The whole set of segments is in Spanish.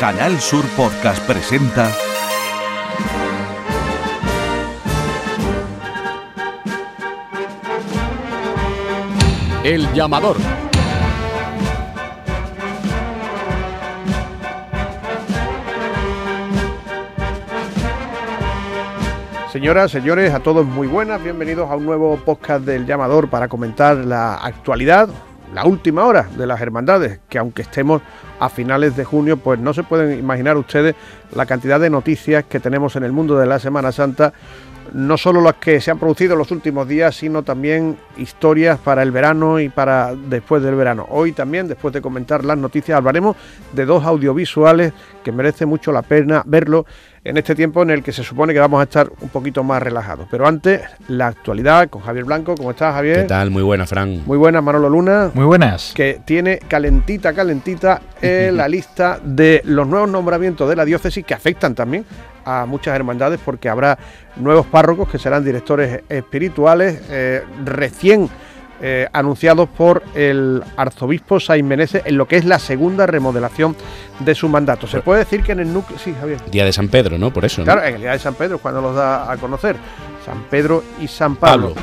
Canal Sur Podcast presenta El llamador. Señoras, señores, a todos muy buenas, bienvenidos a un nuevo podcast del llamador para comentar la actualidad, la última hora de las hermandades, que aunque estemos a finales de junio, pues no se pueden imaginar ustedes la cantidad de noticias que tenemos en el mundo de la Semana Santa no solo las que se han producido en los últimos días, sino también historias para el verano y para después del verano. Hoy también, después de comentar las noticias, hablaremos de dos audiovisuales que merece mucho la pena verlo en este tiempo en el que se supone que vamos a estar un poquito más relajados. Pero antes, la actualidad con Javier Blanco. ¿Cómo estás, Javier? ¿Qué tal? Muy buena, Fran. Muy buena, Manolo Luna. Muy buenas. Que tiene calentita, calentita eh, la lista de los nuevos nombramientos de la diócesis que afectan también a muchas hermandades porque habrá nuevos párrocos que serán directores espirituales eh, recién eh, anunciados por el arzobispo Sainz Menezes en lo que es la segunda remodelación de su mandato. Se puede decir que en el núcleo... Sí, Javier. Día de San Pedro, ¿no? Por eso. Claro, en el día de San Pedro es cuando los da a conocer. San Pedro y San Pablo.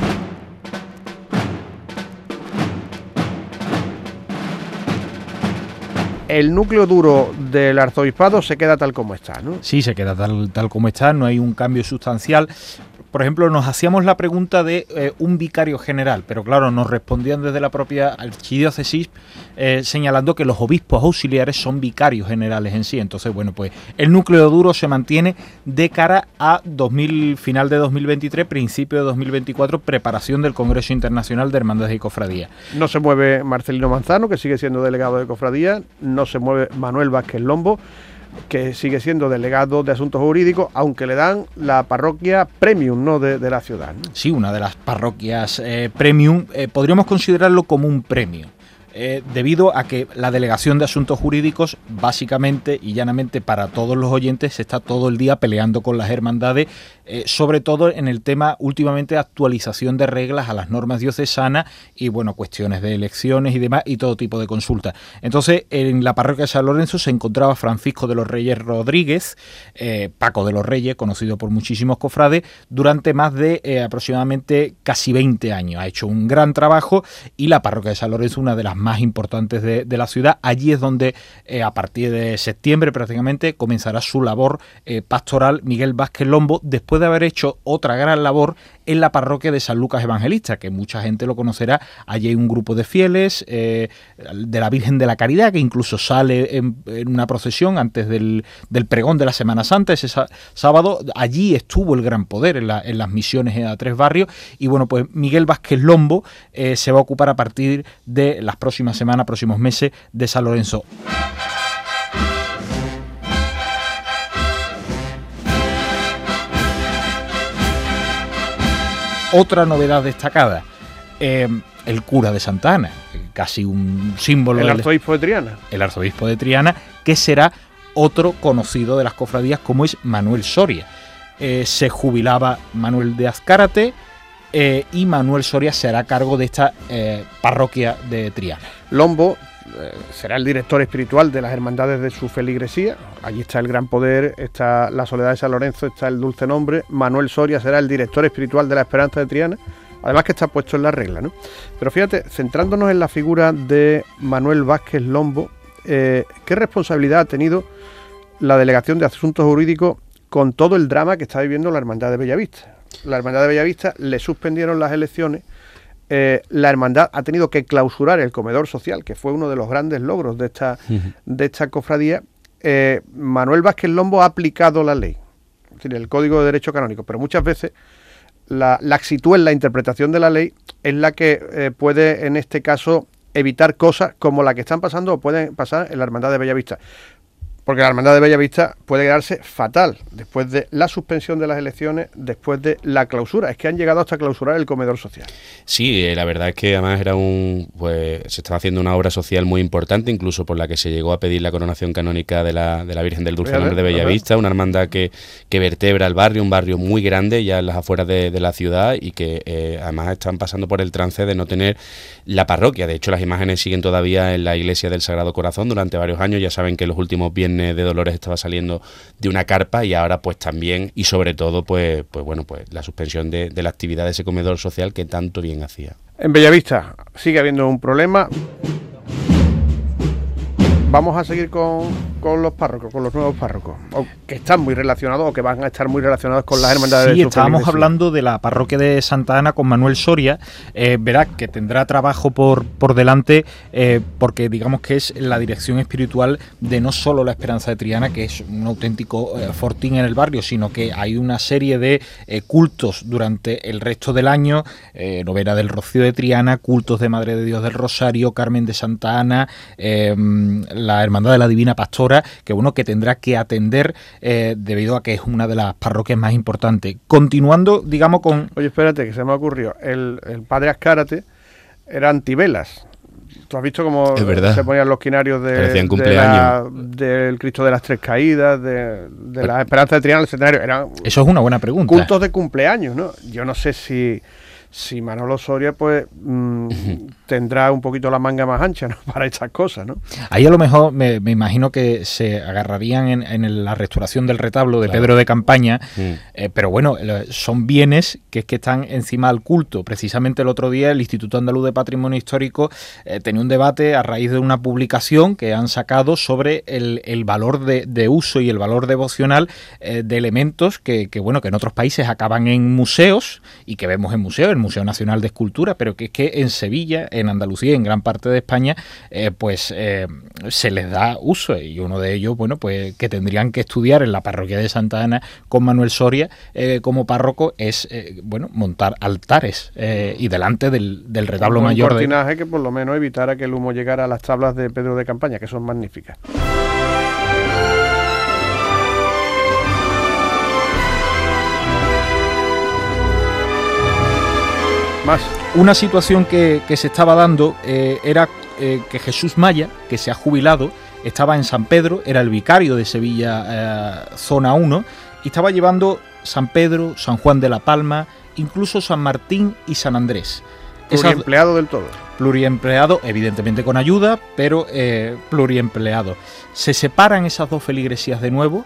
el núcleo duro del arzobispado se queda tal como está, ¿no? Sí, se queda tal, tal como está, no hay un cambio sustancial por ejemplo, nos hacíamos la pregunta de eh, un vicario general, pero claro, nos respondían desde la propia archidiócesis eh, señalando que los obispos auxiliares son vicarios generales en sí. Entonces, bueno, pues el núcleo duro se mantiene de cara a 2000, final de 2023, principio de 2024, preparación del Congreso Internacional de Hermandades y Cofradías. No se mueve Marcelino Manzano, que sigue siendo delegado de Cofradía, no se mueve Manuel Vázquez Lombo que sigue siendo delegado de asuntos jurídicos, aunque le dan la parroquia premium ¿no? de, la ciudad. Sí, una de las parroquias eh, premium, eh, podríamos considerarlo como un premio. Eh, debido a que la Delegación de Asuntos Jurídicos, básicamente y llanamente para todos los oyentes, está todo el día peleando con las hermandades, eh, sobre todo en el tema últimamente actualización de reglas a las normas diocesanas y bueno, cuestiones de elecciones y demás y todo tipo de consultas. Entonces, en la parroquia de San Lorenzo se encontraba Francisco de los Reyes Rodríguez, eh, Paco de los Reyes, conocido por muchísimos cofrades, durante más de aproximadamente casi 20 años. Ha hecho un gran trabajo y la parroquia de San Lorenzo, una de las más más importantes de, la ciudad. Allí es donde eh, a partir de septiembre prácticamente comenzará su labor eh, pastoral Miguel Vázquez Lombo, después de haber hecho otra gran labor en la parroquia de San Lucas Evangelista, que mucha gente lo conocerá. Allí hay un grupo de fieles eh, de la Virgen de la Caridad, que incluso sale en, una procesión antes del, pregón de la Semana Santa, ese sábado. Allí estuvo el gran poder en, las misiones a tres barrios. Y bueno, pues Miguel Vázquez Lombo se va a ocupar a partir de las próximas próxima semana, próximos meses de San Lorenzo. Otra novedad destacada, eh, el cura de Santa Ana, casi un símbolo. El arzobispo de Triana. El arzobispo de Triana, que será otro conocido de las cofradías como es Manuel Soria. Eh, se jubilaba Manuel de Azcárate, eh, y Manuel Soria se hará cargo de esta eh, parroquia de Triana. Lombo será el director espiritual de las hermandades de su feligresía. Allí está el gran poder, está la soledad de San Lorenzo, está el dulce nombre. Manuel Soria será el director espiritual de la Esperanza de Triana. Además que está puesto en la regla, ¿no? Pero fíjate, centrándonos en la figura de Manuel Vázquez Lombo, ¿qué responsabilidad ha tenido la Delegación de Asuntos Jurídicos con todo el drama que está viviendo la Hermandad de Bellavista? la Hermandad de Bellavista le suspendieron las elecciones. Eh, la hermandad ha tenido que clausurar el comedor social, que fue uno de los grandes logros de esta, de esta cofradía. Eh, Manuel Vázquez Lombo ha aplicado la ley, es decir, el Código de Derecho Canónico, pero muchas veces la laxitud en la interpretación de la ley es la que eh, puede, en este caso, evitar cosas como la que están pasando o pueden pasar en la Hermandad de Bellavista porque la Hermandad de Bellavista puede quedarse fatal después de la suspensión de las elecciones, después de la clausura. Es que han llegado hasta clausurar el comedor social. Sí, eh, la verdad es que además era un, pues se estaba haciendo una obra social muy importante, incluso por la que se llegó a pedir la coronación canónica de la, de la Virgen del Dulce Nombre de Bellavista, una hermandad que, que vertebra el barrio, un barrio muy grande ya en las afueras de, la ciudad y que eh, además están pasando por el trance de no tener la parroquia. De hecho, las imágenes siguen todavía en la iglesia del Sagrado Corazón durante varios años. Ya saben que los últimos viernes De Dolores estaba saliendo de una carpa y ahora pues también y sobre todo pues, pues bueno, pues la suspensión de, de la actividad de ese comedor social que tanto bien hacía. En Bellavista sigue habiendo un problema. Vamos a seguir con, con, los párrocos, con los nuevos párrocos, o que están muy relacionados o que van a estar muy relacionados con las hermandades sí, estábamos hablando de la parroquia de Santa Ana con Manuel Soria. Eh, verá que tendrá trabajo por, por delante eh, porque digamos que es la dirección espiritual de no solo la Esperanza de Triana, que es un auténtico eh, fortín en el barrio, sino que hay una serie de eh, cultos durante el resto del año, novena del Rocío de Triana, cultos de Madre de Dios del Rosario, Carmen de Santa Ana, la Hermandad de la Divina Pastora, que uno que tendrá que atender eh, debido a que es una de las parroquias más importantes. Continuando, digamos, con... Oye, espérate, que se me ocurrió. El, el padre Ascárate era antivelas. Tú has visto cómo se ponían los quinarios de, de la, del Cristo de las Tres Caídas, de, de la Esperanza de Triana, el centenario. Eran Eso es una buena pregunta. Cultos de cumpleaños, ¿no? Yo no sé si si Manolo Soria pues mmm, tendrá un poquito la manga más ancha ¿no? para estas cosas, ¿no? Ahí a lo mejor me, me imagino que se agarrarían en, en, la restauración del retablo de claro. Pedro de Campaña, mm. eh, pero bueno, son bienes que es que están encima del culto. Precisamente el otro día el Instituto Andaluz de Patrimonio Histórico eh, tenía un debate a raíz de una publicación que han sacado sobre el, el valor de, de, uso y el valor devocional eh, de elementos que, que, bueno, que en otros países acaban en museos y que vemos en museos, el Museo Nacional de Escultura, pero que es que en Sevilla, en Andalucía en gran parte de España, eh, pues eh, se les da uso y uno de ellos, bueno, pues que tendrían que estudiar en la parroquia de Santa Ana con Manuel Soria eh, como párroco es, bueno, montar altares y delante del, del retablo un mayor. Un cortinaje de... que por lo menos evitara que el humo llegara a las tablas de Pedro de Campaña, que son magníficas. Más. Una situación que, que se estaba dando eh, era eh, que Jesús Maya, que se ha jubilado, estaba en San Pedro, era el vicario de Sevilla eh, Zona 1, y estaba llevando San Pedro, San Juan de la Palma, incluso San Martín y San Andrés. Pluriempleado del todo. Pluriempleado, evidentemente con ayuda, pero eh, pluriempleado. Se separan esas dos feligresías de nuevo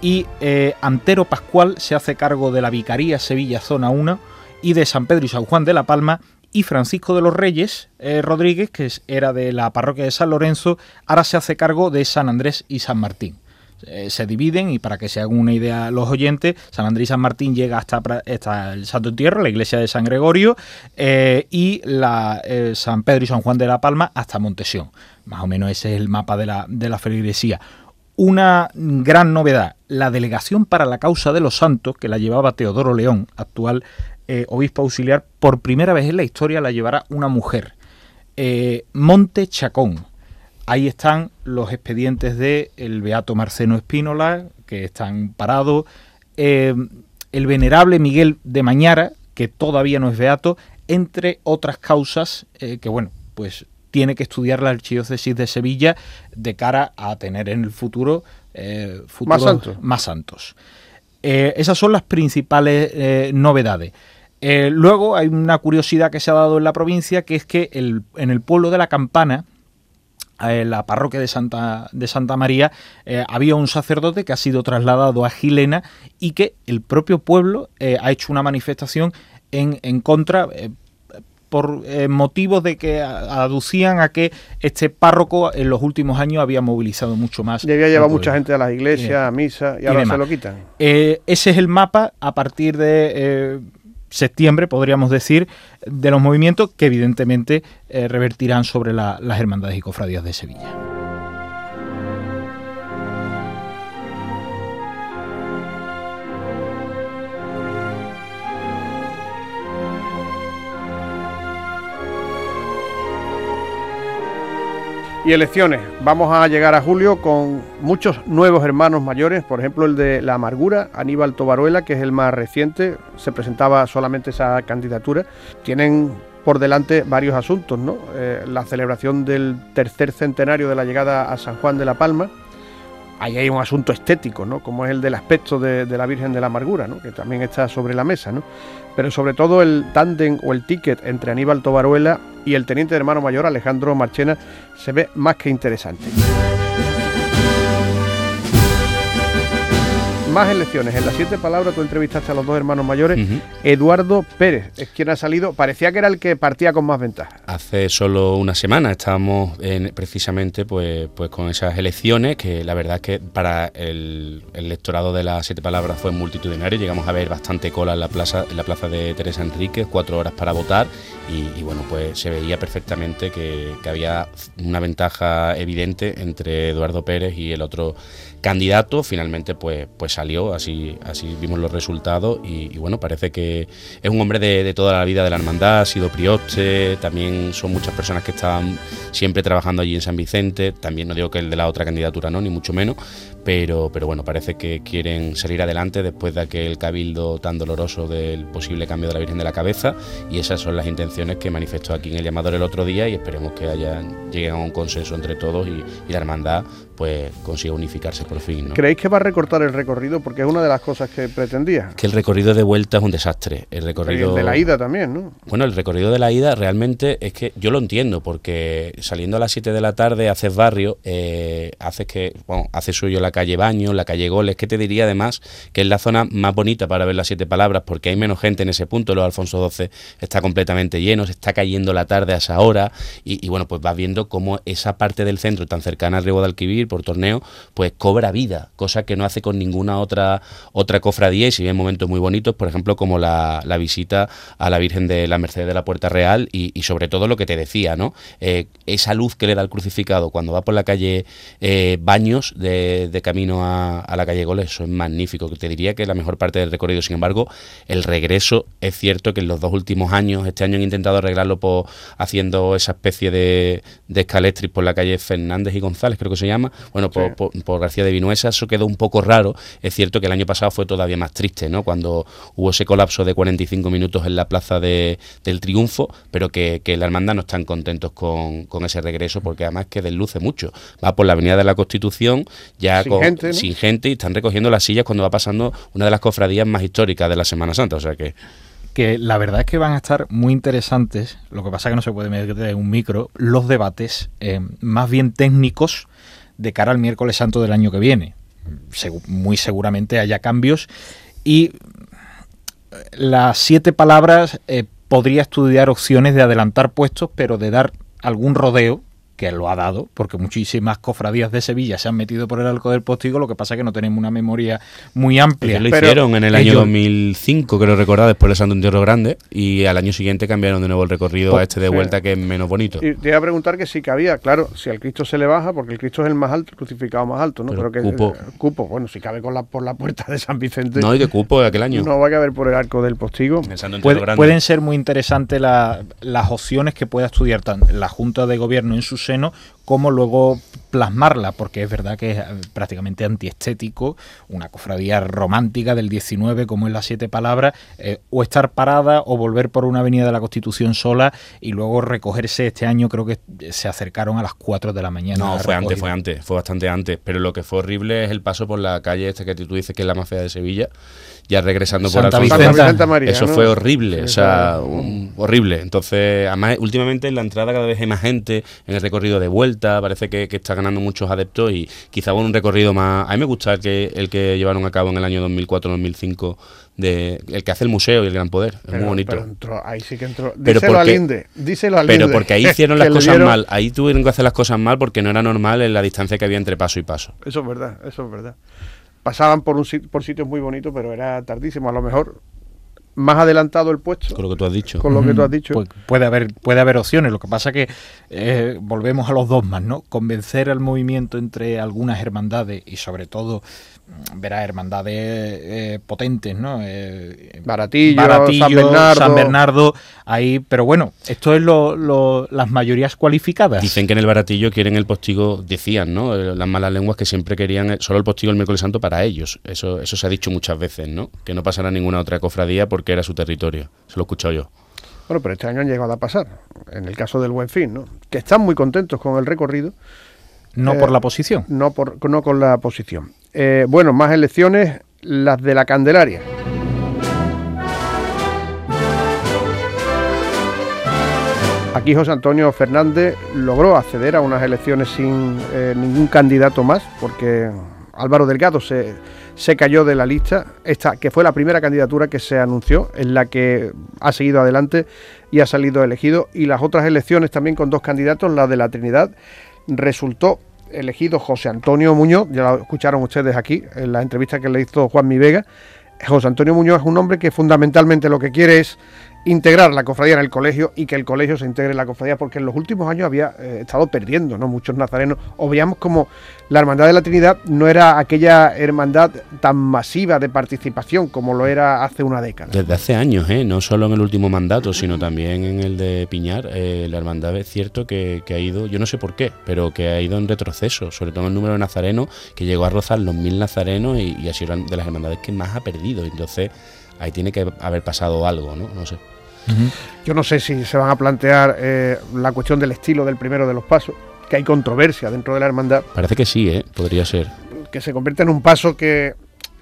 y eh, Antero Pascual se hace cargo de la Vicaría Sevilla Zona 1 y de San Pedro y San Juan de la Palma, y Francisco de los Reyes eh, Rodríguez, que era de la parroquia de San Lorenzo, ahora se hace cargo de San Andrés y San Martín. Eh, se dividen y para que se hagan una idea los oyentes, San Andrés y San Martín llega hasta, hasta el Santo Entierro, la iglesia de San Gregorio, eh, y la, San Pedro y San Juan de la Palma hasta Montesión. Más o menos ese es el mapa de la, de la feligresía. Una gran novedad, la delegación para la causa de los santos, que la llevaba Teodoro León, actual eh, obispo auxiliar, por primera vez en la historia la llevará una mujer. Eh, Monte Chacón. Ahí están los expedientes de el beato Marceno Espínola, que están parados. Eh, el venerable Miguel de Mañara, que todavía no es beato, entre otras causas que, bueno, pues tiene que estudiar la archidiócesis de Sevilla de cara a tener en el futuro, futuros más santos. Más santos. esas son las principales novedades. Eh, luego hay una curiosidad que se ha dado en la provincia, que es que el, en el pueblo de la Campana, en eh, la parroquia de Santa, de Santa María, eh, había un sacerdote que ha sido trasladado a Gilena y que el propio pueblo eh, ha hecho una manifestación en, en contra por motivos de que aducían a que este párroco en los últimos años había movilizado mucho más. Y había llevado mucha gente a las iglesias, a misa, y ahora se lo quitan. Ese es el mapa a partir de septiembre, podríamos decir, de los movimientos que evidentemente eh, revertirán sobre la, las hermandades y cofradías de Sevilla. Y elecciones. Vamos a llegar a julio con muchos nuevos hermanos mayores, por ejemplo el de La Amargura, Aníbal Tobaruela, que es el más reciente, se presentaba solamente esa candidatura. Tienen por delante varios asuntos, ¿no? Eh, la celebración del tercer centenario de la llegada a San Juan de la Palma. Ahí hay un asunto estético, ¿no? Como es el del aspecto de, la Virgen de la Amargura, ¿no? Que también está sobre la mesa, ¿no? Pero sobre todo el tándem o el ticket entre Aníbal Tobaruela y el teniente de hermano mayor Alejandro Marchena se ve más que interesante. Más elecciones. En las siete palabras tú entrevistaste a los dos hermanos mayores. Eduardo Pérez es quien ha salido. Parecía que era el que partía con más ventaja. Hace solo una semana estábamos en, precisamente pues, pues con esas elecciones que la verdad es que para el, electorado de las siete palabras fue multitudinario. Llegamos a ver bastante cola en la plaza, en la plaza de Teresa Enríquez, cuatro horas para votar y, bueno pues se veía perfectamente que, que había una ventaja evidente entre Eduardo Pérez y el otro candidato finalmente pues, pues salió, así, así vimos los resultados y, bueno, parece que es un hombre de, toda la vida de la hermandad, ha sido prioste, también son muchas personas que estaban siempre trabajando allí en San Vicente, también no digo que el de la otra candidatura no, ni mucho menos, pero, pero bueno, parece que quieren salir adelante después de aquel cabildo tan doloroso del posible cambio de la Virgen de la Cabeza y esas son las intenciones que manifestó aquí en el llamador el otro día y esperemos que haya, lleguen a un consenso entre todos y, y la hermandad pues consiga unificarse por fin. ¿no? ¿Creéis que va a recortar el recorrido? Porque es una de las cosas que pretendía. Que el recorrido de vuelta es un desastre. El recorrido de la ida también, ¿no? Bueno, el recorrido de la ida realmente es que yo lo entiendo, porque saliendo a las 7 de la tarde haces barrio, eh, haces que, bueno, hace suyo la calle Baño, la calle Goles, que te diría además que es la zona más bonita para ver las siete palabras, porque hay menos gente en ese punto, los Alfonso XII está completamente lleno, se está cayendo la tarde a esa hora, y, bueno, pues vas viendo cómo esa parte del centro tan cercana al Río de Alquivir por torneo, pues cobra vida, cosa que no hace con ninguna otra, otra cofradía y si bien momentos muy bonitos, por ejemplo, como la, visita a la Virgen de la Merced de la Puerta Real y, sobre todo lo que te decía, ¿no? Eh, esa luz que le da el crucificado cuando va por la calle eh, Baños de, camino a, la calle Goles, eso es magnífico, que te diría que es la mejor parte del recorrido, sin embargo, el regreso es cierto que en los dos últimos años, este año han intentado arreglarlo por, haciendo esa especie de, de escaletris por la calle Fernández y González, creo que se llama, bueno, por, García de Vinuesa, eso quedó un poco raro. Es cierto que el año pasado fue todavía más triste, ¿no? Cuando hubo ese colapso de 45 minutos en la plaza de, del Triunfo, pero que, la hermandad no están contentos con, ese regreso, porque además que desluce mucho. Va por la Avenida de la Constitución, ya sin, gente, sin gente, y están recogiendo las sillas cuando va pasando una de las cofradías más históricas de la Semana Santa. O sea que que la verdad es que van a estar muy interesantes, lo que pasa es que no se puede meter en un micro, los debates eh, más bien técnicos de cara al miércoles santo del año que viene. muy seguramente haya cambios y las siete palabras eh, podría estudiar opciones de adelantar puestos, pero de dar algún rodeo que lo ha dado, porque muchísimas cofradías de Sevilla se han metido por el arco del postigo, lo que pasa es que no tenemos una memoria muy amplia. Ellos lo hicieron en el año 2005, creo recordar, después de Santo Entierro Grande, y al año siguiente cambiaron de nuevo el recorrido a pues, este de vuelta, que es menos bonito. Y te iba a preguntar que sí cabía, claro, si al Cristo se le baja, porque el Cristo es el más alto, el crucificado más alto, ¿no? Pero, que cupo. cupo, bueno, si cabe con la, por la puerta de San Vicente. No, y de cupo de aquel año. No va a caber por el arco del postigo. pueden ser muy interesantes las opciones que pueda estudiar la Junta de Gobierno en su seno cómo luego plasmarla, porque es verdad que es eh, prácticamente antiestético, una cofradía romántica del 19 como es las siete palabras, eh, o estar parada o volver por una avenida de la Constitución sola y luego recogerse este año creo que se acercaron a las 4 de la mañana. No, fue antes, fue antes, fue bastante antes, pero lo que fue horrible es el paso por la calle esta que tú dices que es la más fea de Sevilla, ya regresando por Alfonso. María, Eso fue horrible, o sea, horrible. Entonces, además, últimamente en la entrada cada vez hay más gente, en el recorrido de vuelta, parece que, está ganando muchos adeptos y quizá con un recorrido más... A mí me gusta el que, el que llevaron a cabo en el año 2004-2005 de el que hace el museo y el gran poder es muy bonito. ahí sí que entró. Díselo al Inde díselo al pero porque ahí hicieron las cosas mal ahí tuvieron que hacer las cosas mal porque no era normal en la distancia que había entre paso y paso. Eso es verdad eso es verdad. Pasaban por, un, por sitios muy bonitos, pero era tardísimo. A lo mejor más adelantado el puesto. Con lo que tú has dicho. Con lo que tú has dicho. Pues puede haber, puede haber opciones. Lo que pasa que eh, volvemos a los dos más, ¿no? Convencer al movimiento entre algunas hermandades y sobre todo verá hermandades eh, potentes, ¿no? Eh, Baratillo, San, Bernardo. ahí, pero bueno, esto es lo, las mayorías cualificadas. Dicen que en el Baratillo quieren el postigo, decían, ¿no? Eh, las malas lenguas que siempre querían solo el postigo el miércoles santo para ellos. Eso, eso se ha dicho muchas veces, ¿no? Que no pasara ninguna otra cofradía porque era su territorio. Se lo he escuchado yo. Bueno, pero este año han llegado a pasar, en el caso del Buen Fin, ¿no? Que están muy contentos con el recorrido. No por la posición. No, por, no con la posición. Eh, bueno, más elecciones, las de la Candelaria. Aquí José Antonio Fernández logró acceder a unas elecciones sin eh, ningún candidato más, porque Álvaro Delgado se, se cayó de la lista, esta que fue la primera candidatura que se anunció, en la que ha seguido adelante y ha salido elegido, y las otras elecciones también con dos candidatos, la de la Trinidad, resultó elegido José Antonio Muñoz, ya lo escucharon ustedes aquí en la entrevista que le hizo Juan Mi Vega. José Antonio Muñoz es un hombre que fundamentalmente lo que quiere es integrar la cofradía en el colegio y que el colegio se integre en la cofradía, porque en los últimos años había eh, estado perdiendo ¿no? muchos nazarenos, o veíamos como la Hermandad de la Trinidad no era aquella hermandad tan masiva de participación como lo era hace una década. Desde hace años, ¿eh? no solo en el último mandato, sino también en el de Piñar, eh, la hermandad es cierto que, ha ido, yo no sé por qué, pero que ha ido en retroceso, sobre todo en el número de nazarenos, que llegó a rozar los mil nazarenos y, y ha sido de las hermandades que más ha perdido, entonces ahí tiene que haber pasado algo, ¿no? No sé. Yo no sé si se van a plantear eh, la cuestión del estilo del primero de los pasos, que hay controversia dentro de la hermandad. Parece que sí, ¿eh? podría ser. Que se convierte en un paso que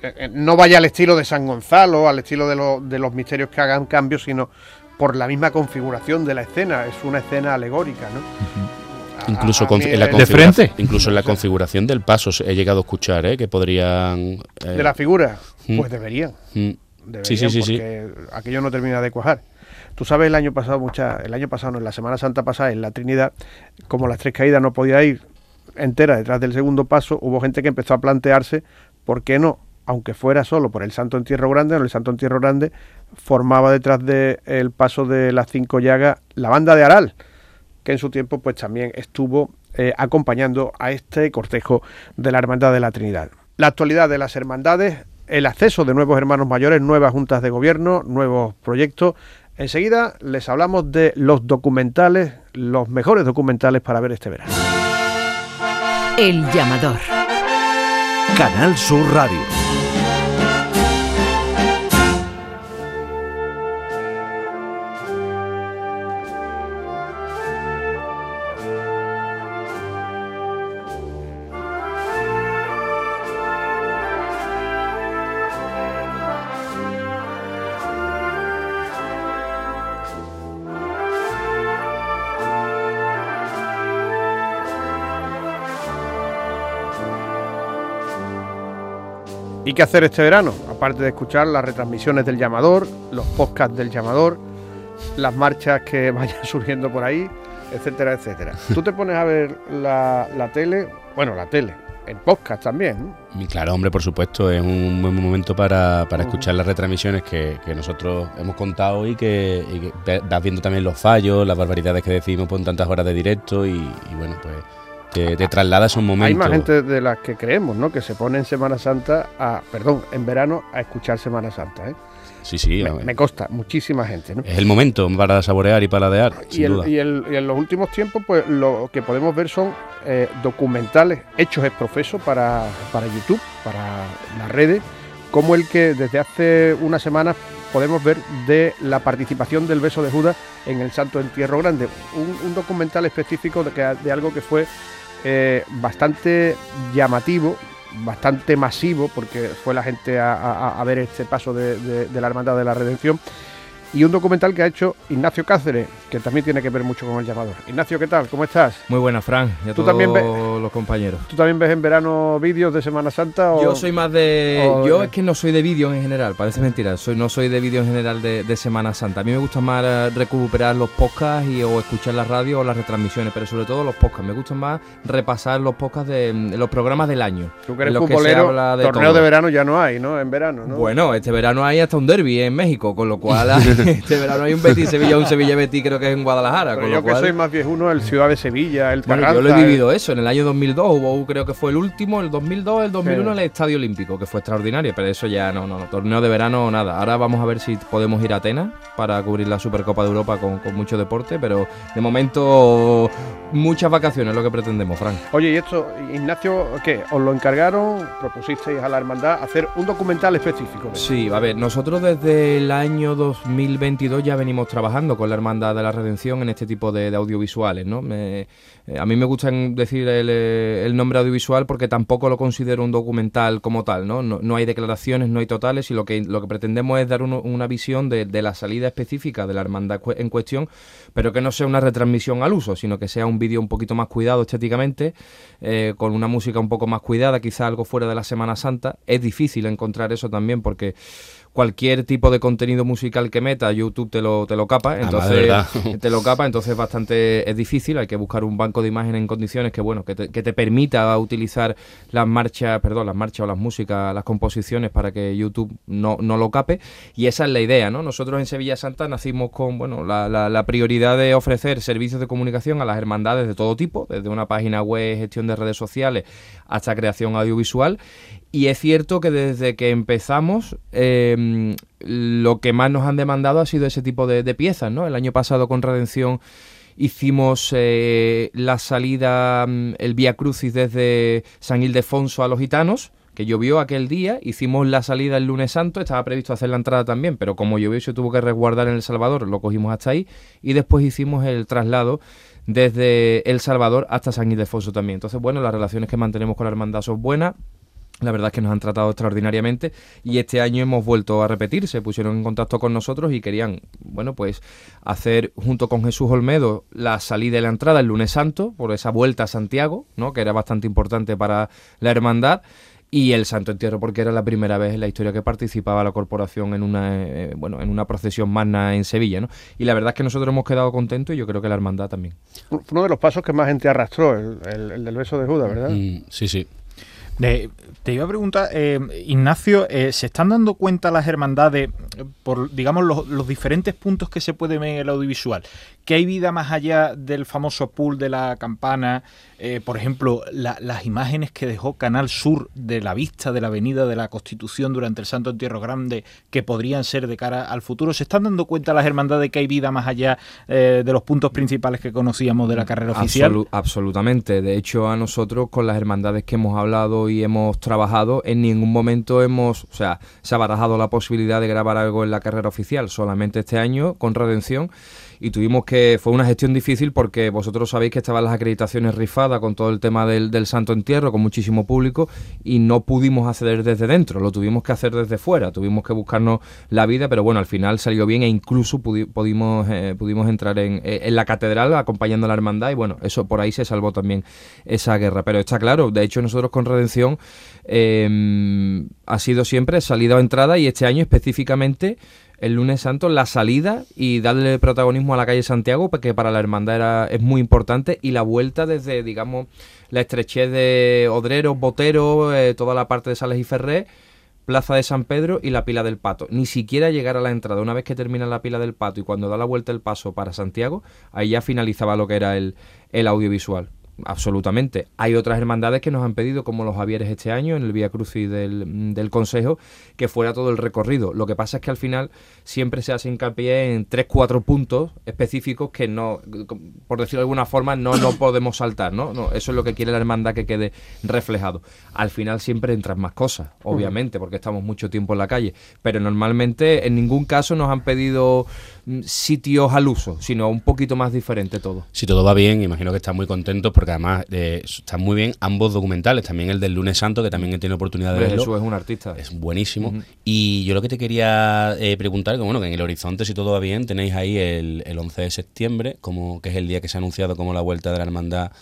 eh, eh, no vaya al estilo de San Gonzalo, al estilo de, los misterios que hagan cambios, sino por la misma configuración de la escena. Es una escena alegórica, ¿no? Incluso, en la ¿De frente? incluso en la configuración del paso he llegado a escuchar ¿eh? que podrían... ¿De la figura? Pues deberían. Mm. sí, sí, sí, porque aquello no termina de cuajar. Tú sabes, el año pasado, mucha, el año pasado, en la Semana Santa pasada, en la Trinidad, como las tres caídas no podía ir entera detrás del segundo paso, hubo gente que empezó a plantearse por qué no, aunque fuera solo por el Santo Entierro Grande, o el Santo Entierro Grande formaba detrás del paso de las cinco llagas la banda de Aral, que en su tiempo pues también estuvo eh, acompañando a este cortejo de la Hermandad de la Trinidad. La actualidad de las hermandades, el acceso de nuevos hermanos mayores, nuevas juntas de gobierno, nuevos proyectos, Enseguida les hablamos de los documentales, los mejores documentales para ver este verano. El llamador. Canal Sur Radio. ¿Y qué hacer este verano? Aparte de escuchar las retransmisiones del llamador, los podcasts del llamador, las marchas que vayan surgiendo por ahí, etcétera, etcétera. Tú te pones a ver la, tele, bueno, la tele, en podcast también. Y claro, hombre, por supuesto, es un buen momento para, escuchar las retransmisiones que, nosotros hemos contado y que, y vas viendo también los fallos, las barbaridades que decimos por tantas horas de directo y bueno, pues te, te traslada a un momento. Hay más gente de las que creemos, ¿no? Que se pone en Semana Santa, a, perdón, en verano a escuchar Semana Santa, ¿eh? Sí, sí. Me, me, consta, muchísima gente. ¿no? Es el momento para saborear y paladear. Y, y, en los últimos tiempos, pues lo que podemos ver son eh, documentales hechos es profeso para, para YouTube, para las redes, como el que desde hace unas semanas podemos ver de la participación del beso de Judas en el Santo Entierro Grande. Un, documental específico de, de algo que fue eh, bastante llamativo, bastante masivo, porque fue la gente a, ver este paso de, la Hermandad de la Redención y un documental que ha hecho Ignacio Cáceres, que también tiene que ver mucho con el llamador. Ignacio, ¿qué tal? ¿Cómo estás? Muy buena, Fran, y a todos también los compañeros. ¿Tú también ves en verano vídeos de Semana Santa? yo soy más de... yo es que no soy de vídeos en general, parece mentira, soy, no soy de vídeos en general de, Semana Santa. A mí me gusta más eh, recuperar los podcasts y, o escuchar la radio o las retransmisiones, pero sobre todo los podcasts. Me gusta más repasar los podcasts de, los programas del año. Tú que eres futbolero, de torneo de verano ya no hay, ¿no? En verano, ¿no? Bueno, este verano hay hasta un derby en México, con lo cual... este verano hay un Betis Sevilla, un Sevilla Betis creo que es en Guadalajara. Pero yo que soy más viejuno, el Ciudad de Sevilla, el Bueno, yo lo he vivido eso, en el año 2002 hubo, creo que fue el último, el 2002, el 2001 el Estadio Olímpico, que fue extraordinario, pero eso ya no, no, no, torneo de verano nada. Ahora vamos a ver si podemos ir a Atenas para cubrir la Supercopa de Europa con, con mucho deporte, pero de momento muchas vacaciones es lo que pretendemos, Frank. Oye, y esto, Ignacio, ¿qué? ¿Os lo encargaron? ¿Propusisteis a la hermandad hacer un documental específico? Sí, a ver, nosotros desde el año 2000 2022 ya venimos trabajando con la Hermandad de la Redención en este tipo de, audiovisuales. ¿no? Eh, a mí me gusta decir eh, el, nombre audiovisual porque tampoco lo considero un documental como tal. No, no, hay declaraciones, no hay totales y lo que, lo que pretendemos es dar una visión de, la salida específica de la hermandad en cuestión, pero que no sea una retransmisión al uso, sino que sea un vídeo un poquito más cuidado estéticamente, eh, con una música un poco más cuidada, quizá algo fuera de la Semana Santa. Es difícil encontrar eso también porque cualquier tipo de contenido musical que meta, YouTube te lo, te lo capa, entonces te lo capa, entonces bastante es difícil, hay que buscar un banco de imágenes en condiciones que bueno, que te, que te permita utilizar las marchas, perdón, las marchas o las músicas, las composiciones para que YouTube no, no lo cape, y esa es la idea, ¿no? Nosotros en Sevilla Santa nacimos con, bueno, la, la, la prioridad de ofrecer servicios de comunicación a las hermandades de todo tipo, desde una página web, gestión de redes sociales, hasta creación audiovisual, y es cierto que desde que empezamos, em, lo que más nos han demandado ha sido ese tipo de, piezas, ¿no? El año pasado con Redención hicimos eh, la salida, mm, el Vía Crucis desde San Ildefonso a los Gitanos, que llovió aquel día, hicimos la salida el lunes santo, estaba previsto hacer la entrada también, pero como llovió se tuvo que resguardar en El Salvador, lo cogimos hasta ahí, y después hicimos el traslado desde El Salvador hasta San Ildefonso también. Entonces, bueno, las relaciones que mantenemos con la hermandad son buenas, la verdad es que nos han tratado extraordinariamente y este año hemos vuelto a repetir, se pusieron en contacto con nosotros y querían, bueno, pues hacer junto con Jesús Olmedo la salida y la entrada el lunes santo por esa vuelta a Santiago, ¿no? que era bastante importante para la hermandad y el Santo Entierro porque era la primera vez en la historia que participaba la corporación en una eh, bueno en una procesión magna en Sevilla ¿no? y la verdad es que nosotros hemos quedado contentos y yo creo que la hermandad también uno de los pasos que más gente arrastró el, del beso de Judas verdad mm, sí sí te iba a preguntar, eh, Ignacio, eh, ¿se están dando cuenta las hermandades por, digamos, los, diferentes puntos que se puede ver en el audiovisual? ¿Que hay vida más allá del famoso pool de la campana? Eh, por ejemplo, las imágenes que dejó Canal Sur de la vista de la Avenida de la Constitución durante el Santo Entierro Grande, que podrían ser de cara al futuro. ¿Se están dando cuenta las hermandades que hay vida más allá de los puntos principales que conocíamos de la carrera oficial? absolutamente. De hecho, a nosotros, con las hermandades que hemos hablado y hemos trabajado, en ningún momento hemos, o sea, se ha barajado la posibilidad de grabar algo en la carrera oficial, solamente este año con Redención y tuvimos que, fue una gestión difícil porque vosotros sabéis que estaban las acreditaciones rifadas con todo el tema del, del Santo Entierro, con muchísimo público y no pudimos acceder desde dentro, lo tuvimos que hacer desde fuera, tuvimos que buscarnos la vida, pero bueno, al final salió bien e incluso pudimos, eh, pudimos entrar en, eh, en, la catedral acompañando a la hermandad y bueno, eso por ahí se salvó también esa guerra, pero está claro, de hecho nosotros con Redención eh, ha sido siempre salida o entrada y este año específicamente el lunes santo la salida y darle protagonismo a la calle Santiago, porque para la hermandad era, es muy importante, y la vuelta desde, digamos, la estrechez de Odreros, Boteros, eh, toda la parte de Sales y Ferré, Plaza de San Pedro y la Pila del Pato. Ni siquiera llegar a la entrada, una vez que termina la Pila del Pato y cuando da la vuelta el paso para Santiago, ahí ya finalizaba lo que era el, el audiovisual absolutamente. Hay otras hermandades que nos han pedido, como los Javieres este año, en el Vía Crucis del, del Consejo, que fuera todo el recorrido. Lo que pasa es que al final siempre se hace hincapié en tres, cuatro puntos específicos que no, por decirlo de alguna forma, no, no podemos saltar, ¿no? ¿no? Eso es lo que quiere la hermandad que quede reflejado. Al final siempre entran más cosas, obviamente, porque estamos mucho tiempo en la calle, pero normalmente en ningún caso nos han pedido mm, sitios al uso, sino un poquito más diferente todo. Si todo va bien, imagino que están muy contentos porque además eh, están muy bien ambos documentales, también el del lunes santo, que también he tenido oportunidad de verlo. Jesús es un artista. Es buenísimo. Y yo lo que te quería eh, preguntar, que bueno, que en el horizonte, si todo va bien, tenéis ahí el, el 11 de septiembre, como que es el día que se ha anunciado como la vuelta de la hermandad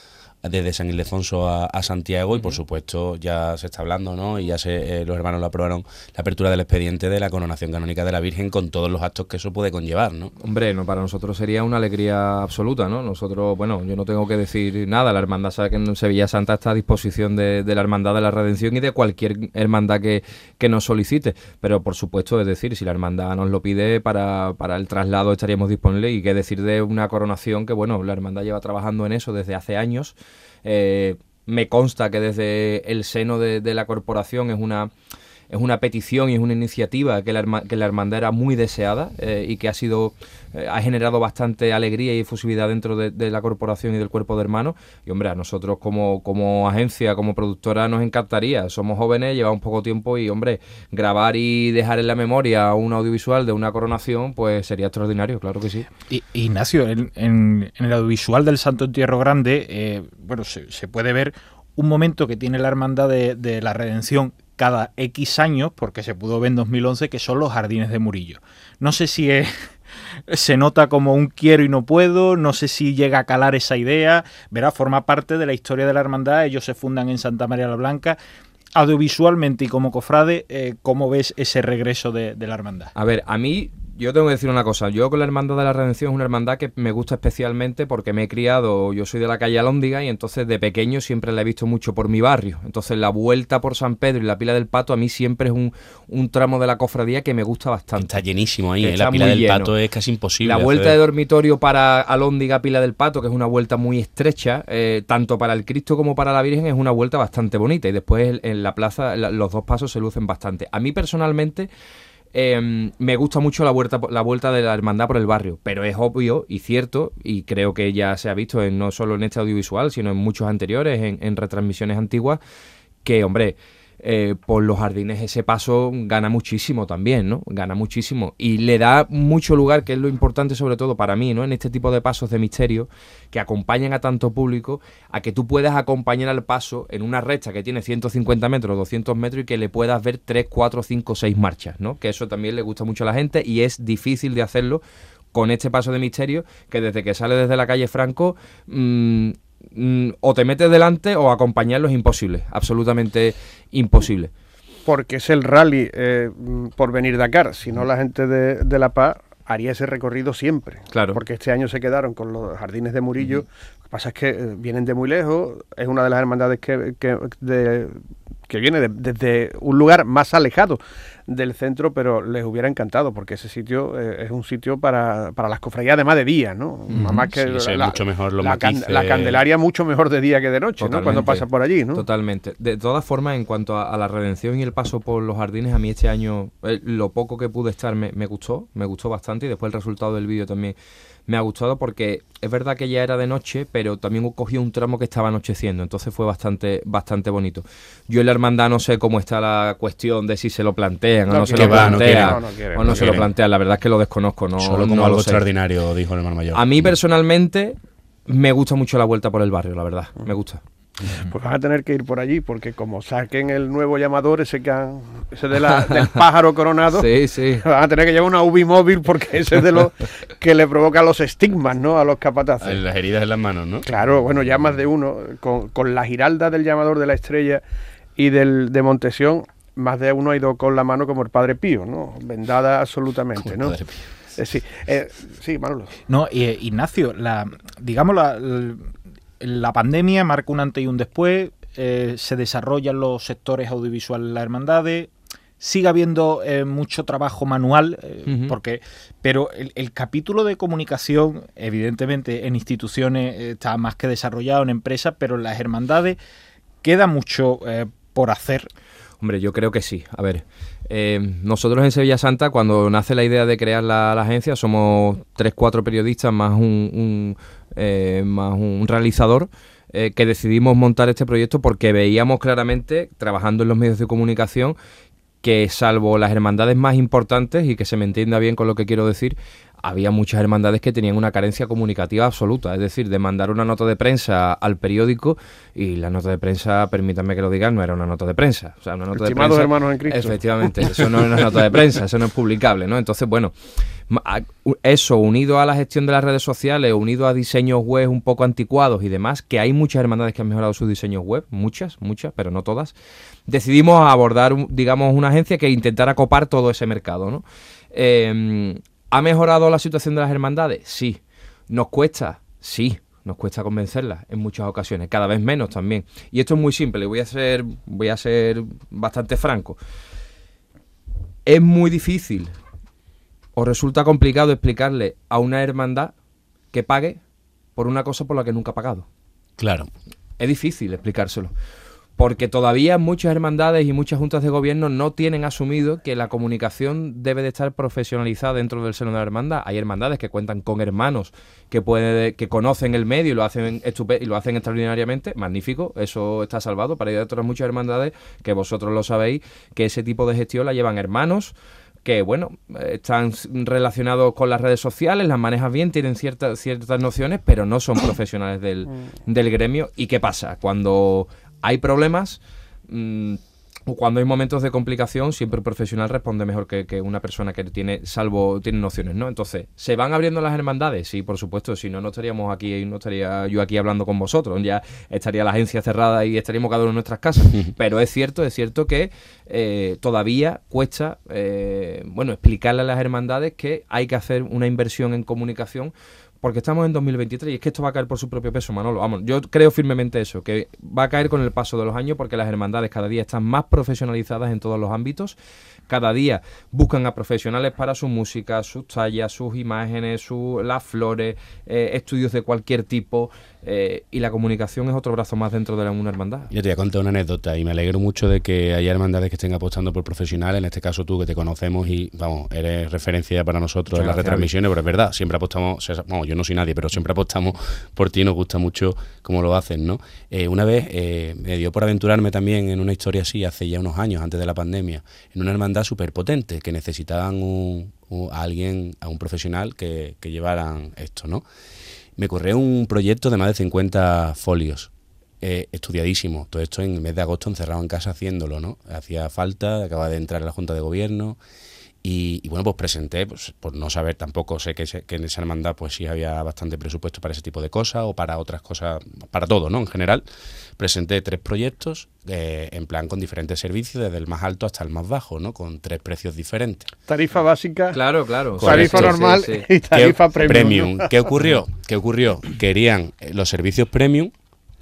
desde San Ildefonso a, Santiago y por supuesto ya se está hablando, ¿no? Y ya se, eh, los hermanos lo aprobaron la apertura del expediente de la coronación canónica de la Virgen con todos los actos que eso puede conllevar, ¿no? Hombre, no, para nosotros sería una alegría absoluta, ¿no? Nosotros, bueno, yo no tengo que decir nada, la hermandad sabe que en Sevilla Santa está a disposición de, la hermandad de la redención y de cualquier hermandad que, que nos solicite, pero por supuesto, es decir, si la hermandad nos lo pide para, para el traslado estaríamos disponibles y qué decir de una coronación que, bueno, la hermandad lleva trabajando en eso desde hace años eh, me consta que desde el seno de, la corporación es una es una petición y es una iniciativa que la, que la hermandad era muy deseada eh, y que ha sido eh, ha generado bastante alegría y efusividad dentro de, la corporación y del cuerpo de hermanos. Y hombre, a nosotros como, como agencia, como productora, nos encantaría. Somos jóvenes, llevamos poco tiempo y, hombre, grabar y dejar en la memoria un audiovisual de una coronación, pues sería extraordinario, claro que sí. Y, Ignacio, en, el audiovisual del Santo Entierro Grande, eh, bueno, se, puede ver un momento que tiene la Hermandad de, la Redención cada X años, porque se pudo ver en 2011, que son los jardines de Murillo. No sé si se nota como un quiero y no puedo, no sé si llega a calar esa idea, verá, forma parte de la historia de la hermandad, ellos se fundan en Santa María la Blanca. Audiovisualmente y como cofrade, eh, ¿cómo ves ese regreso de la hermandad? A ver, a mí yo tengo que decir una cosa. Yo con la Hermandad de la Redención es una hermandad que me gusta especialmente porque me he criado, yo soy de la calle Alóndiga y entonces de pequeño siempre la he visto mucho por mi barrio. Entonces la vuelta por San Pedro y la Pila del Pato a mí siempre es un, un tramo de la cofradía que me gusta bastante. Está llenísimo ahí, ¿eh? la Pila del Pato es casi imposible. La vuelta de dormitorio para Alóndiga, Pila del Pato, que es una vuelta muy estrecha, eh, tanto para el Cristo como para la Virgen, es una vuelta bastante bonita. Y después en la plaza los dos pasos se lucen bastante. A mí personalmente... Em, me gusta mucho la vuelta, la vuelta de la hermandad por el barrio, pero es obvio y cierto, y creo que ya se ha visto en, no solo en este audiovisual, sino en muchos anteriores, en, en retransmisiones antiguas, que, hombre, eh, por los jardines ese paso gana muchísimo también, ¿no? Gana muchísimo. Y le da mucho lugar, que es lo importante sobre todo para mí, ¿no? En este tipo de pasos de misterio, que acompañan a tanto público, a que tú puedas acompañar al paso en una recta que tiene 150 metros, 200 metros y que le puedas ver 3, 4, 5, 6 marchas, ¿no? Que eso también le gusta mucho a la gente y es difícil de hacerlo con este paso de misterio que desde que sale desde la calle Franco... Mmm, Mm, o te metes delante o acompañarlo es imposible, absolutamente imposible. Porque es el rally eh, por venir Dakar, si no la gente de, La Paz haría ese recorrido siempre. Claro. Porque este año se quedaron con los jardines de Murillo. Lo que pasa es que eh, vienen de muy lejos, es una de las hermandades que, que de, que viene desde un lugar más alejado del centro, pero les hubiera encantado, porque ese sitio eh, es un sitio para, para las cofradías además de día, ¿no? que la, mucho mejor la, Candelaria mucho mejor de día que de noche, ¿no? Cuando pasa por allí, ¿no? Totalmente. De todas formas, en cuanto a, la redención y el paso por los jardines, a mí este año, eh, lo poco que pude estar me, me gustó, me gustó bastante, y después el resultado del vídeo también me ha gustado porque es verdad que ya era de noche, pero también cogió un tramo que estaba anocheciendo, entonces fue bastante, bastante bonito. Yo en la hermandad no sé cómo está la cuestión de si se lo plantean o no se lo plantean, o no, se lo plantean, la verdad es que lo desconozco. No, Solo como algo extraordinario, dijo el hermano mayor. A mí personalmente me gusta mucho la vuelta por el barrio, la verdad, me gusta. Pues van a tener que ir por allí, porque como saquen el nuevo llamador, ese, que ese de la, del pájaro coronado, sí, sí. van a tener que llevar una UBI móvil porque ese es de los que le provoca los estigmas, ¿no? A los capataces. Las heridas en las manos, ¿no? Claro, bueno, ya más de uno. Con, con la giralda del llamador de la estrella y del de Montesión, más de uno ha ido con la mano como el Padre Pío, ¿no? Vendada absolutamente, ¿no? Eh, sí, eh, sí, Manolo. No, eh, Ignacio, la, digamos, la, la pandemia marca un antes y un después, eh, se desarrollan los sectores audiovisuales de las hermandades, sigue habiendo eh, mucho trabajo manual, eh, porque, pero el, capítulo de comunicación, evidentemente en instituciones está más que desarrollado, en empresas, pero en las hermandades queda mucho por hacer. Hombre, yo creo que sí. A ver, nosotros en Sevilla Santa, cuando nace la idea de crear la, agencia, somos tres, cuatro periodistas más un eh, más un realizador, eh, que decidimos montar este proyecto porque veíamos claramente, trabajando en los medios de comunicación, que salvo las hermandades más importantes, y que se me entienda bien con lo que quiero decir, había muchas hermandades que tenían una carencia comunicativa absoluta, es decir, de mandar una nota de prensa al periódico y la nota de prensa, permítanme que lo digan, no era una nota de prensa. O sea, una nota de prensa, hermanos en Cristo. Efectivamente, eso no es una nota de prensa, eso no es publicable, ¿no? Entonces, bueno, eso unido a la gestión de las redes sociales, unido a diseños web un poco anticuados y demás, que hay muchas hermandades que han mejorado sus diseños web, muchas, muchas, pero no todas, decidimos abordar, digamos, una agencia que intentara copar todo ese mercado, ¿no? Eh, ¿Ha mejorado la situación de las hermandades? Sí. ¿Nos cuesta? Sí. Nos cuesta convencerlas en muchas ocasiones, cada vez menos también. Y esto es muy simple, voy a ser, voy a ser bastante franco. Es muy difícil o resulta complicado explicarle a una hermandad que pague por una cosa por la que nunca ha pagado. Claro. Es difícil explicárselo. Porque todavía muchas hermandades y muchas juntas de gobierno no tienen asumido que la comunicación debe de estar profesionalizada dentro del seno de la hermandad. Hay hermandades que cuentan con hermanos que puede, que conocen el medio y lo hacen y lo hacen extraordinariamente, magnífico, eso está salvado. Para ir a otras muchas hermandades que vosotros lo sabéis que ese tipo de gestión la llevan hermanos que bueno, están relacionados con las redes sociales, las manejan bien, tienen ciertas ciertas nociones, pero no son profesionales del, mm. del gremio. ¿Y qué pasa? Cuando hay problemas, mm, o cuando hay momentos de complicación, siempre un profesional responde mejor que, una persona que tiene, salvo, tiene nociones, ¿no? Entonces, ¿se van abriendo las hermandades? Sí, por supuesto, si no, no estaríamos aquí, no estaría yo aquí hablando con vosotros, ya estaría la agencia cerrada y estaríamos cada uno en nuestras casas. Pero es cierto, es cierto que eh, todavía cuesta, eh, bueno, explicarle a las hermandades que hay que hacer una inversión en comunicación porque estamos en 2023 y es que esto va a caer por su propio peso, Manolo. Vamos, yo creo firmemente eso, que va a caer con el paso de los años porque las hermandades cada día están más profesionalizadas en todos los ámbitos. Cada día buscan a profesionales para su música, sus tallas, sus imágenes, su, las flores, eh, estudios de cualquier tipo. Eh, y la comunicación es otro brazo más dentro de una hermandad. Yo te voy a contar una anécdota y me alegro mucho de que haya hermandades que estén apostando por profesionales, en este caso tú que te conocemos y vamos, eres referencia para nosotros en las retransmisiones, pero es verdad, siempre apostamos, vamos, yo no soy nadie, pero siempre apostamos por ti, nos gusta mucho cómo lo hacen, ¿no? Eh, una vez eh, me dio por aventurarme también en una historia así, hace ya unos años, antes de la pandemia, en una hermandad súper potente, que necesitaban a alguien, a un profesional que, llevaran esto, ¿no? me corrió un proyecto de más de 50 folios. Eh, estudiadísimo. Todo esto en el mes de agosto encerrado en casa haciéndolo, ¿no? Hacía falta, acaba de entrar en la Junta de Gobierno y, bueno, pues presenté, pues, por no saber tampoco, sé que, que, en esa hermandad pues sí había bastante presupuesto para ese tipo de cosas o para otras cosas, para todo, ¿no? En general, presenté tres proyectos eh, en plan con diferentes servicios, desde el más alto hasta el más bajo, ¿no? Con tres precios diferentes. Tarifa básica. Claro, claro. Tarifa normal y tarifa premium. ¿Qué ocurrió? ¿Qué ocurrió? Querían los servicios premium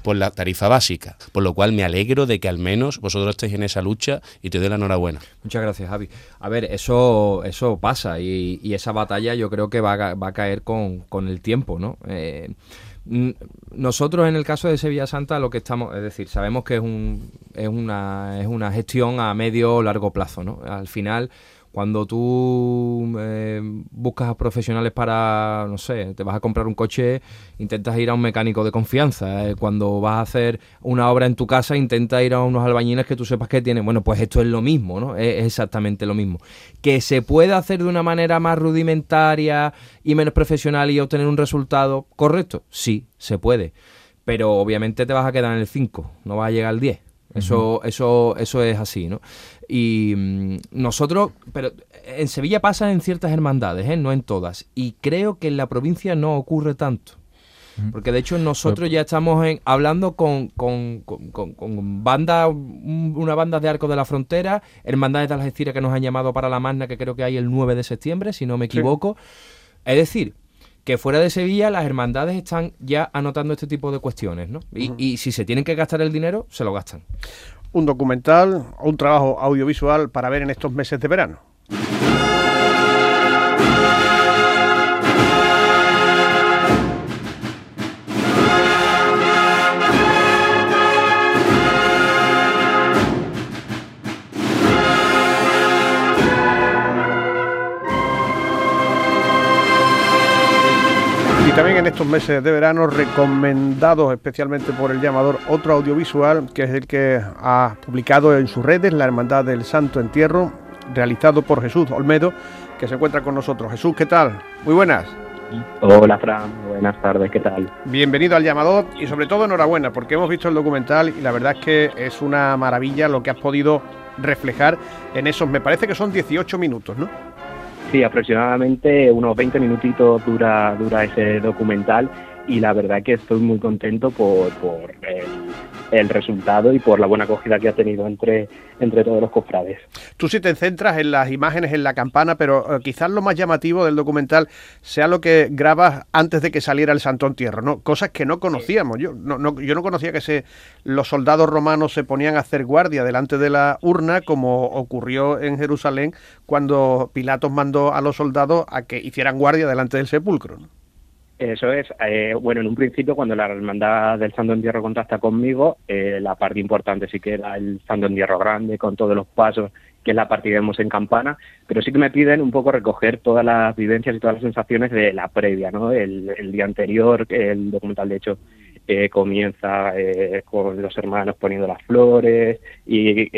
por la tarifa básica, por lo cual me alegro de que al menos vosotros estéis en esa lucha y te doy la enhorabuena. Muchas gracias, Javi. A ver, eso, eso pasa y, esa batalla yo creo que va a, va a caer con, con, el tiempo, ¿no? Eh, nosotros en el caso de Sevilla Santa lo que estamos, es decir, sabemos que es, un, es, una, es una gestión a medio o largo plazo, ¿no? Al final cuando tú eh, buscas a profesionales para, no sé, te vas a comprar un coche, intentas ir a un mecánico de confianza. Eh, cuando vas a hacer una obra en tu casa, intenta ir a unos albañiles que tú sepas que tienen. Bueno, pues esto es lo mismo, ¿no? Es, exactamente lo mismo. Que se puede hacer de una manera más rudimentaria y menos profesional y obtener un resultado correcto, sí, se puede. Pero obviamente te vas a quedar en el 5, no vas a llegar al 10. Eso, eso, eso es así, ¿no? Y mm, nosotros, pero en Sevilla pasa en ciertas hermandades, ¿eh? no en todas. Y creo que en la provincia no ocurre tanto. Porque de hecho nosotros ya estamos hablando con, con, con, banda, una banda de Arco de la Frontera, hermandades de Algeciras que nos han llamado para la Magna, que creo que hay el 9 de septiembre, si no me equivoco. Es decir, que fuera de Sevilla las hermandades están ya anotando este tipo de cuestiones, ¿no? Y, y si se tienen que gastar el dinero, se lo gastan un documental o un trabajo audiovisual para ver en estos meses de verano. También en estos meses de verano recomendados especialmente por el llamador otro audiovisual que es el que ha publicado en sus redes la Hermandad del Santo Entierro realizado por Jesús Olmedo que se encuentra con nosotros. Jesús, ¿qué tal? Muy buenas. Hola Fran, buenas tardes, ¿qué tal? Bienvenido al llamador y sobre todo enhorabuena porque hemos visto el documental y la verdad es que es una maravilla lo que has podido reflejar en esos, me parece que son 18 minutos, ¿no? Sí, aproximadamente unos 20 minutitos dura, dura ese documental y la verdad que estoy muy contento por, por el, resultado y por la buena acogida que ha tenido entre, entre todos los cofrades. Tú sí te centras en las imágenes, en la campana, pero eh, quizás lo más llamativo del documental sea lo que grabas antes de que saliera el Santo Entierro, ¿no? Cosas que no conocíamos. Yo no, yo no conocía que se, los soldados romanos se ponían a hacer guardia delante de la urna, como ocurrió en Jerusalén cuando Pilatos mandó a los soldados a que hicieran guardia delante del sepulcro. Eso es. Eh, bueno, en un principio, cuando la Hermandad del Santo Entierro contacta conmigo, eh, la parte importante sí que era el Santo Entierro Grande, con todos los pasos, que es la parte que vemos en campana, pero sí que me piden un poco recoger todas las vivencias y todas las sensaciones de la previa, ¿no? El, día anterior, el documental, de hecho, eh, comienza con los hermanos poniendo las flores y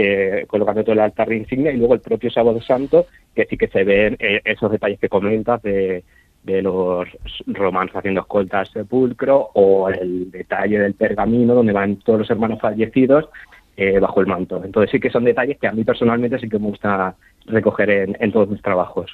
colocando todo el altar de insignia, y luego el propio Sábado Santo, que sí que se ven esos detalles que comentas de de los romanos haciendo escolta al sepulcro o el detalle del pergamino donde van todos los hermanos fallecidos eh, bajo el manto. Entonces sí que son detalles que a mí personalmente sí que me gusta recoger en, todos mis trabajos.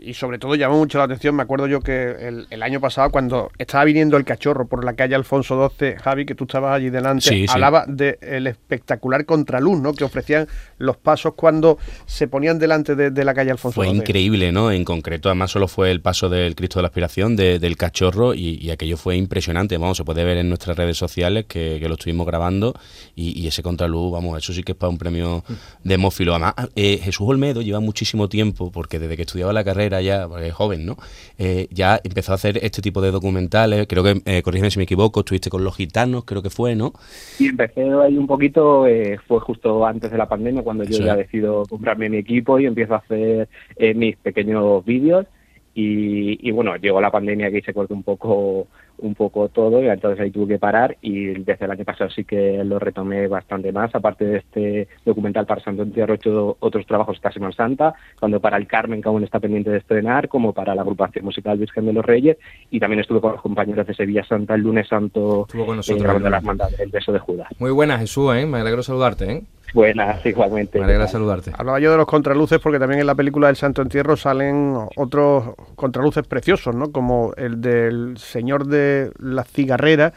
Y sobre todo llamó mucho la atención, me acuerdo yo que el, año pasado cuando estaba viniendo el cachorro por la calle Alfonso XII, Javi, que tú estabas allí delante, hablaba del espectacular contraluz ¿no? que ofrecían los pasos cuando se ponían delante de, la calle Alfonso fue Fue increíble, ¿no? En concreto, además solo fue el paso del Cristo de la Aspiración, del cachorro, y, aquello fue impresionante. Vamos, se puede ver en nuestras redes sociales que, lo estuvimos grabando, y, ese contraluz, vamos, eso sí que es para un premio de hemófilo. Además, eh, Jesús Olmedo lleva muchísimo tiempo, porque desde que estudiaba la carrera ya, es joven, ¿no? Eh, ya empezó a hacer este tipo de documentales. Creo que, eh, corrígeme si me equivoco, estuviste con los gitanos, creo que fue, ¿no? Sí, empecé ahí un poquito, eh, fue justo antes de la pandemia, cuando yo ya decido comprarme mi equipo y empiezo a hacer eh, mis pequeños vídeos. Y, y, bueno, llegó la pandemia que se cortó un poco un poco todo y entonces ahí tuve que parar y desde el año pasado sí que lo retomé bastante más, aparte de este documental para Santo Entierro he hecho otros trabajos esta Semana Santa, cuando para el Carmen que aún está pendiente de estrenar, como para la agrupación musical Virgen de los Reyes y también estuve con los compañeros de Sevilla Santa el lunes santo estuvo con nosotros, de las el beso de Judas. Muy buenas Jesús, ¿eh? me alegro saludarte. ¿eh? Buenas, igualmente. Me alegra saludarte. Hablaba yo de los contraluces porque también en la película del Santo Entierro salen otros contraluces preciosos, ¿no? Como el del Señor de la Cigarrera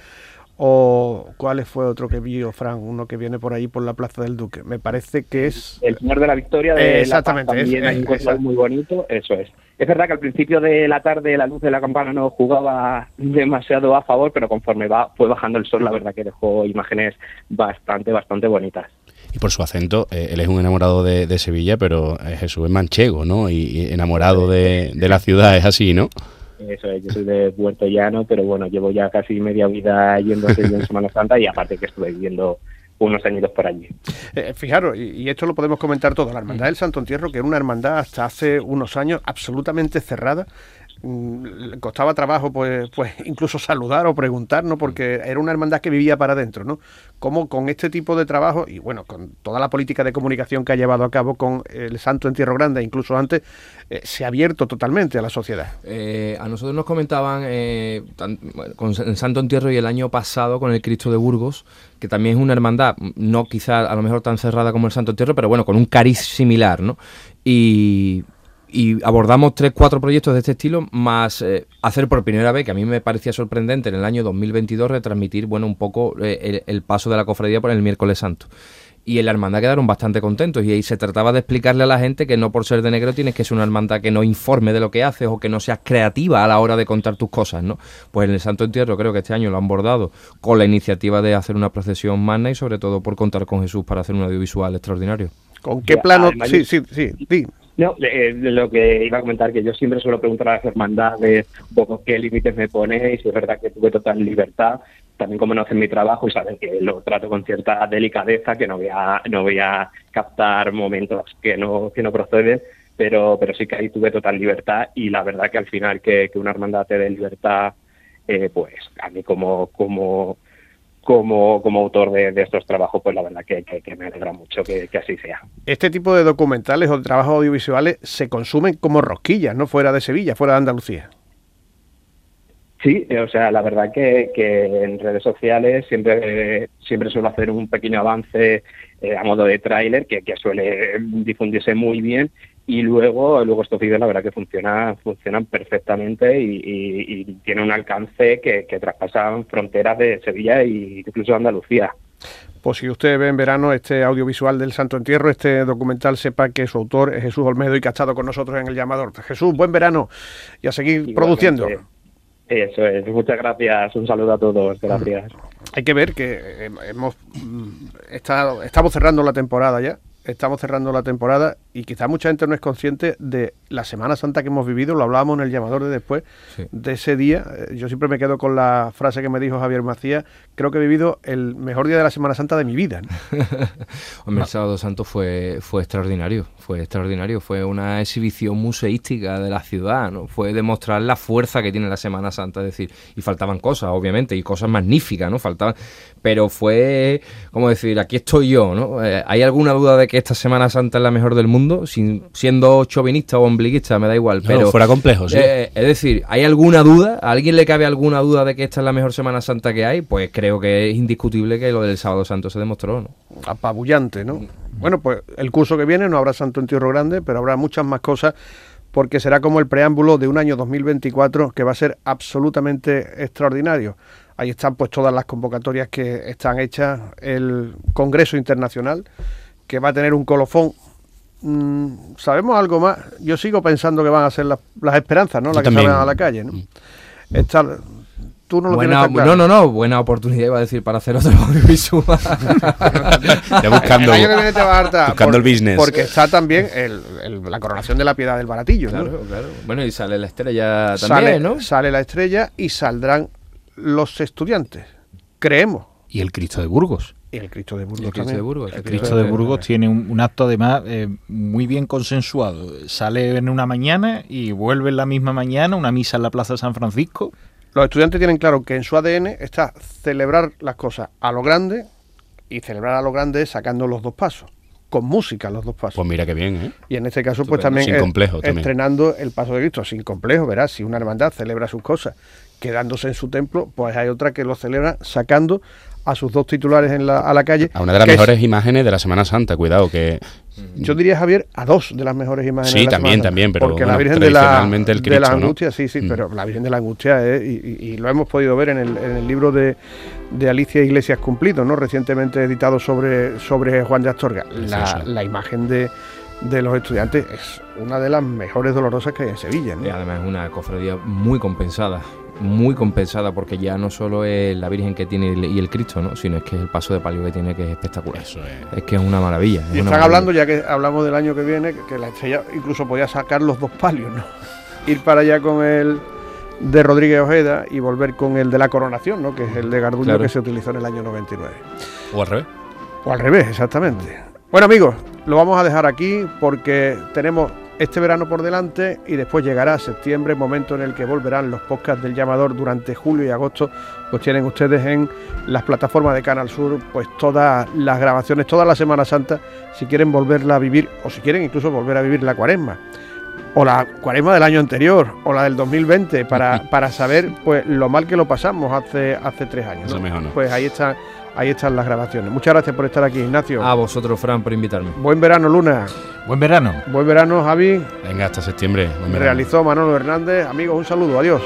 o cuál fue otro que vio Fran, uno que viene por ahí por la Plaza del Duque. Me parece que es el Señor de la Victoria de Exactamente, la también es, hay muy bonito, eso es. Es verdad que al principio de la tarde la luz de la campana no jugaba demasiado a favor, pero conforme va fue bajando el sol, la verdad que dejó imágenes bastante bastante bonitas y por su acento, eh, él es un enamorado de, Sevilla, pero eh, Jesús es manchego, ¿no? Y, enamorado de, la ciudad, es así, ¿no? Eso es, yo soy de Puerto Llano, pero bueno, llevo ya casi media vida yendo a Sevilla en Semana Santa y aparte que estuve viviendo unos años por allí. Eh, fijaros, y, esto lo podemos comentar todo, la Hermandad del Santo Entierro, que era una hermandad hasta hace unos años absolutamente cerrada, costaba trabajo pues pues incluso saludar o preguntar no porque era una hermandad que vivía para adentro no como con este tipo de trabajo y bueno con toda la política de comunicación que ha llevado a cabo con el Santo Entierro Grande incluso antes eh, se ha abierto totalmente a la sociedad eh, a nosotros nos comentaban eh, con el Santo Entierro y el año pasado con el Cristo de Burgos que también es una hermandad no quizá a lo mejor tan cerrada como el Santo Entierro pero bueno con un cariz similar no y y abordamos tres, cuatro proyectos de este estilo, más eh, hacer por primera vez, que a mí me parecía sorprendente en el año 2022, retransmitir, bueno, un poco eh, el, paso de la cofradía por el miércoles santo. Y en la hermandad quedaron bastante contentos y ahí se trataba de explicarle a la gente que no por ser de negro tienes que ser una hermandad que no informe de lo que haces o que no seas creativa a la hora de contar tus cosas, ¿no? Pues en el Santo Entierro creo que este año lo han bordado con la iniciativa de hacer una procesión magna y sobre todo por contar con Jesús para hacer un audiovisual extraordinario. ¿Con qué plano? Sí, sí, sí, sí. No, eh, lo que iba a comentar, que yo siempre suelo preguntar a las hermandades un poco qué límites me ponéis, y es verdad que tuve total libertad, también como no hacen mi trabajo y saben que lo trato con cierta delicadeza, que no voy a, no voy a captar momentos que no, que no proceden, pero, pero sí que ahí tuve total libertad y la verdad que al final que, que una hermandad te dé libertad, eh, pues a mí como, como como, como autor de, estos trabajos, pues la verdad que, me alegra mucho que, así sea. Este tipo de documentales o de trabajos audiovisuales se consumen como rosquillas, ¿no? Fuera de Sevilla, fuera de Andalucía. Sí, o sea, la verdad que, en redes sociales siempre, siempre suelo hacer un pequeño avance eh, a modo de tráiler que, que suele difundirse muy bien y luego luego estos vídeos la verdad que funciona, funcionan perfectamente y, y, tienen un alcance que, que traspasan fronteras de Sevilla e incluso Andalucía. Pues si usted ve en verano este audiovisual del Santo Entierro, este documental, sepa que su autor es Jesús Olmedo y que ha estado con nosotros en el llamador. Jesús, buen verano y a seguir produciendo. Eso es, muchas gracias, un saludo a todos, gracias. Hay que ver que hemos mm, estado, estamos cerrando la temporada ya, estamos cerrando la temporada y quizá mucha gente no es consciente de la Semana Santa que hemos vivido, lo hablábamos en el llamador de después, de ese día. Eh, yo siempre me quedo con la frase que me dijo Javier Macías, creo que he vivido el mejor día de la Semana Santa de mi vida. Hombre, el Sábado Santo fue, fue extraordinario, fue extraordinario, fue una exhibición museística de la ciudad, ¿no? fue demostrar la fuerza que tiene la Semana Santa, es decir, y faltaban cosas, obviamente, y cosas magníficas, ¿no? Faltaban, pero fue, como decir, aquí estoy yo, ¿no? Eh, ¿Hay alguna duda de que esta Semana Santa es la mejor del mundo? Sin, siendo chauvinista o ombliguista, me da igual, pero... fuera complejo, sí. Eh, es decir, ¿hay alguna duda? ¿A alguien le cabe alguna duda de que esta es la mejor Semana Santa que hay? Pues creo que es indiscutible que lo del Sábado Santo se demostró, ¿no? Apabullante, ¿no? Bueno, pues el curso que viene no habrá Santo Entierro Grande, pero habrá muchas más cosas porque será como el preámbulo de un año 2024 que va a ser absolutamente extraordinario. Ahí están pues todas las convocatorias que están hechas, el Congreso Internacional, que va a tener un colofón. Mm, ¿Sabemos algo más? Yo sigo pensando que van a ser las, esperanzas, ¿no? Las que salen a la calle, ¿no? Está, tú no lo buena, No, no, no, buena oportunidad iba a decir para hacer otro audiovisual. ya buscando, el, buscando el business. Porque está también la coronación de la piedad del baratillo. Claro, claro. Bueno, y sale la estrella también, ¿no? Sale la estrella y saldrán los estudiantes, creemos. Y el Cristo de Burgos. Y el Cristo de Burgos. El Cristo de Burgos, el Cristo de Burgos tiene un, acto además eh, muy bien consensuado. Sale en una mañana y vuelve en la misma mañana, una misa en la Plaza de San Francisco. Los estudiantes tienen claro que en su ADN está celebrar las cosas a lo grande y celebrar a lo grande sacando los dos pasos con música los dos pasos. Pues mira qué bien, ¿eh? Y en este caso, pues también, sin complejo, estrenando el paso de Cristo, sin complejo, verás, si una hermandad celebra sus cosas quedándose en su templo, pues hay otra que lo celebra sacando a sus dos titulares en la, a la calle. A una de las mejores imágenes de la Semana Santa, cuidado, que... Yo diría, Javier, a dos de las mejores imágenes sí, de la también, también, pero Porque la Virgen de la, de la Angustia, sí, sí, mm. pero la Virgen de la Angustia, es, y, lo hemos podido ver en el, en el libro de, de, Alicia Iglesias Cumplido, ¿no? recientemente editado sobre, sobre Juan de Astorga. La, la imagen de de los estudiantes es una de las mejores dolorosas que hay en Sevilla. ¿no? Y además es una cofradía muy compensada muy compensada porque ya no solo es la Virgen que tiene y el Cristo, ¿no? sino es que es el paso de palio que tiene que es espectacular. Eso es. es que es una maravilla. y están hablando, ya que hablamos del año que viene, que la estrella incluso podía sacar los dos palios, ¿no? Ir para allá con el de Rodríguez Ojeda y volver con el de la coronación, ¿no? que es el de Garduño que se utilizó en el año 99. O al revés. O al revés, exactamente. Bueno amigos, lo vamos a dejar aquí porque tenemos este verano por delante y después llegará septiembre, momento en el que volverán los podcasts del llamador durante julio y agosto, pues tienen ustedes en las plataformas de Canal Sur pues todas las grabaciones, toda la Semana Santa, si quieren volverla a vivir o si quieren incluso volver a vivir la cuaresma o la cuaresma del año anterior o la del 2020 para, para saber pues lo mal que lo pasamos hace, hace tres años. Pues ahí está ahí están las grabaciones. Muchas gracias por estar aquí, Ignacio. A vosotros, Fran, por invitarme. Buen verano, Luna. Buen verano. Buen verano, Javi. Venga, hasta septiembre. Realizó Manolo Hernández. Amigos, un saludo. Adiós.